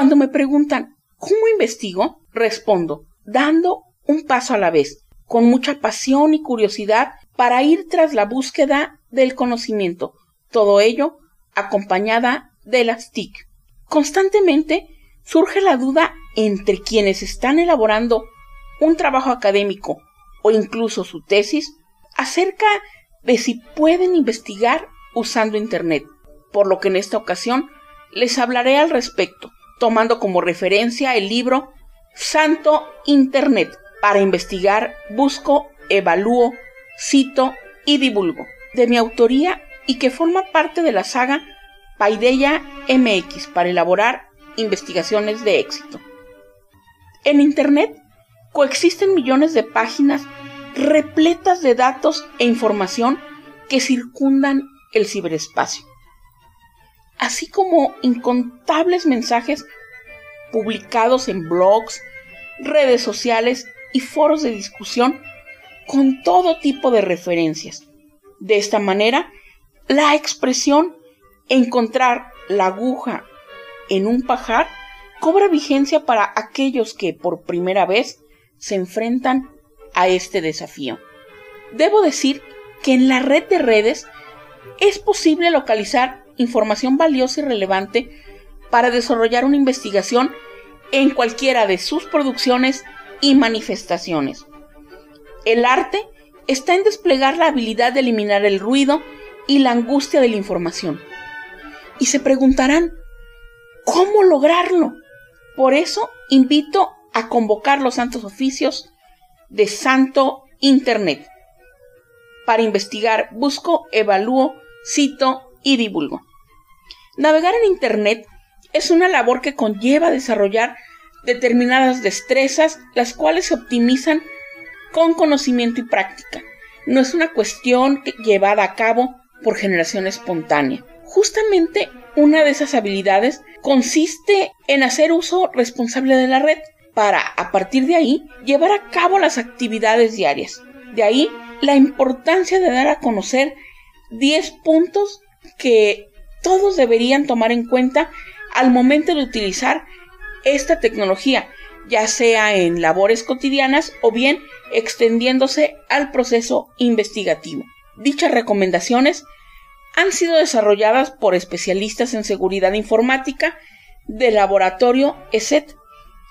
Cuando me preguntan ¿cómo investigo? Respondo dando un paso a la vez, con mucha pasión y curiosidad para ir tras la búsqueda del conocimiento, todo ello acompañada de las TIC. Constantemente surge la duda entre quienes están elaborando un trabajo académico o incluso su tesis acerca de si pueden investigar usando Internet, por lo que en esta ocasión les hablaré al respecto tomando como referencia el libro Santo Internet. Para investigar, busco, evalúo, cito y divulgo, de mi autoría y que forma parte de la saga Paideia MX para elaborar investigaciones de éxito. En Internet coexisten millones de páginas repletas de datos e información que circundan el ciberespacio así como incontables mensajes publicados en blogs, redes sociales y foros de discusión con todo tipo de referencias. De esta manera, la expresión encontrar la aguja en un pajar cobra vigencia para aquellos que por primera vez se enfrentan a este desafío. Debo decir que en la red de redes es posible localizar información valiosa y relevante para desarrollar una investigación en cualquiera de sus producciones y manifestaciones. El arte está en desplegar la habilidad de eliminar el ruido y la angustia de la información. Y se preguntarán, ¿cómo lograrlo? Por eso invito a convocar los santos oficios de Santo Internet. Para investigar, busco, evalúo, cito y divulgo. Navegar en Internet es una labor que conlleva desarrollar determinadas destrezas, las cuales se optimizan con conocimiento y práctica. No es una cuestión llevada a cabo por generación espontánea. Justamente una de esas habilidades consiste en hacer uso responsable de la red para, a partir de ahí, llevar a cabo las actividades diarias. De ahí la importancia de dar a conocer 10 puntos que todos deberían tomar en cuenta al momento de utilizar esta tecnología, ya sea en labores cotidianas o bien extendiéndose al proceso investigativo. Dichas recomendaciones han sido desarrolladas por especialistas en seguridad informática del laboratorio ESET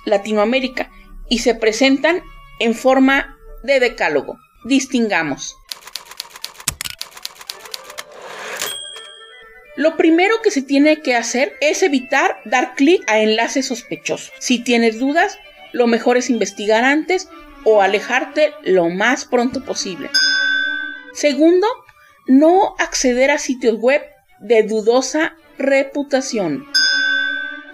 Latinoamérica y se presentan en forma de decálogo. Distingamos Lo primero que se tiene que hacer es evitar dar clic a enlaces sospechosos. Si tienes dudas, lo mejor es investigar antes o alejarte lo más pronto posible. Segundo, no acceder a sitios web de dudosa reputación.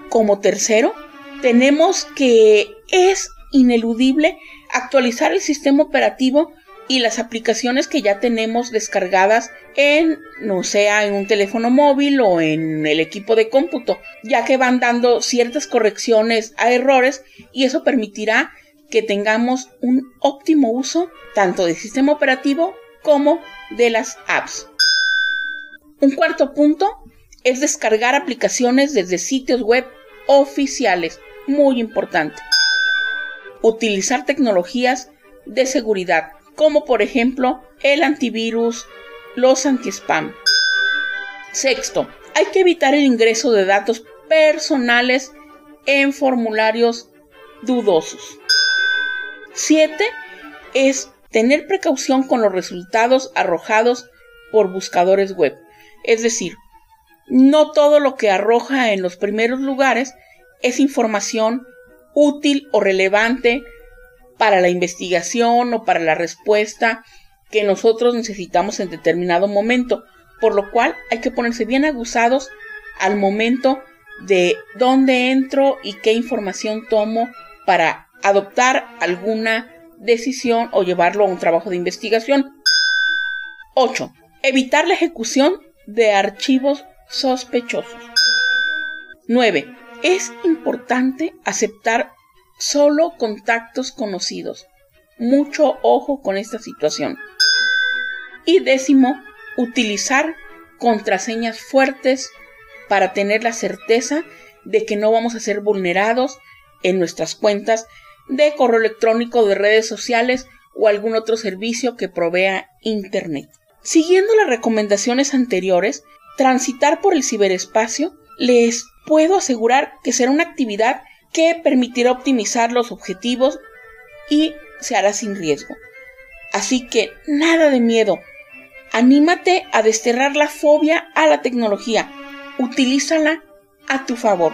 Como tercero, tenemos que es ineludible actualizar el sistema operativo y las aplicaciones que ya tenemos descargadas en, no sea en un teléfono móvil o en el equipo de cómputo, ya que van dando ciertas correcciones a errores y eso permitirá que tengamos un óptimo uso tanto del sistema operativo como de las apps. Un cuarto punto es descargar aplicaciones desde sitios web oficiales, muy importante. Utilizar tecnologías de seguridad como por ejemplo el antivirus, los anti-spam. Sexto, hay que evitar el ingreso de datos personales en formularios dudosos. Siete es tener precaución con los resultados arrojados por buscadores web. Es decir, no todo lo que arroja en los primeros lugares es información útil o relevante para la investigación o para la respuesta que nosotros necesitamos en determinado momento, por lo cual hay que ponerse bien aguzados al momento de dónde entro y qué información tomo para adoptar alguna decisión o llevarlo a un trabajo de investigación. 8. Evitar la ejecución de archivos sospechosos. 9. Es importante aceptar solo contactos conocidos. Mucho ojo con esta situación. Y décimo, utilizar contraseñas fuertes para tener la certeza de que no vamos a ser vulnerados en nuestras cuentas de correo electrónico, de redes sociales o algún otro servicio que provea Internet. Siguiendo las recomendaciones anteriores, transitar por el ciberespacio, les puedo asegurar que será una actividad que permitirá optimizar los objetivos y se hará sin riesgo. Así que nada de miedo. Anímate a desterrar la fobia a la tecnología. Utilízala a tu favor.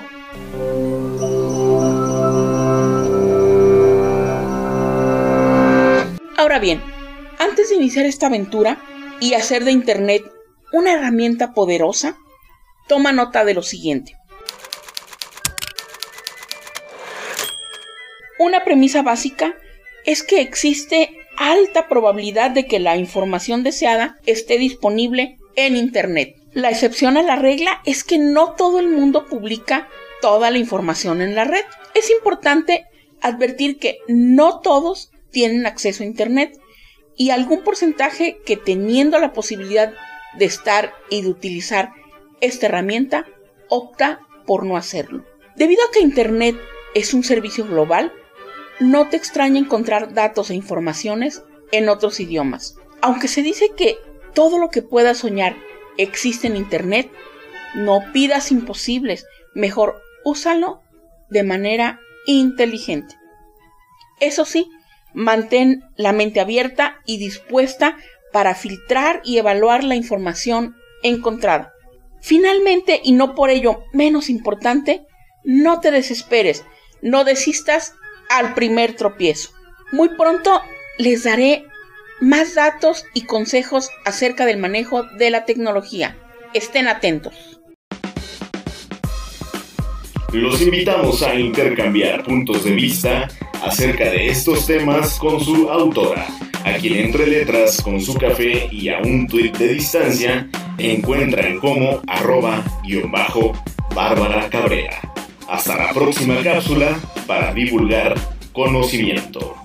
Ahora bien, antes de iniciar esta aventura y hacer de Internet una herramienta poderosa, toma nota de lo siguiente. Una premisa básica es que existe alta probabilidad de que la información deseada esté disponible en Internet. La excepción a la regla es que no todo el mundo publica toda la información en la red. Es importante advertir que no todos tienen acceso a Internet y algún porcentaje que teniendo la posibilidad de estar y de utilizar esta herramienta opta por no hacerlo. Debido a que Internet es un servicio global, no te extraña encontrar datos e informaciones en otros idiomas. Aunque se dice que todo lo que puedas soñar existe en Internet, no pidas imposibles, mejor úsalo de manera inteligente. Eso sí, mantén la mente abierta y dispuesta para filtrar y evaluar la información encontrada. Finalmente, y no por ello menos importante, no te desesperes, no desistas al primer tropiezo. Muy pronto les daré más datos y consejos acerca del manejo de la tecnología. Estén atentos. Los invitamos a intercambiar puntos de vista acerca de estos temas con su autora, a quien entre letras con su café y a un tuit de distancia encuentran como arroba guion bajo Bárbara Cabrera. Hasta la próxima cápsula para divulgar conocimiento.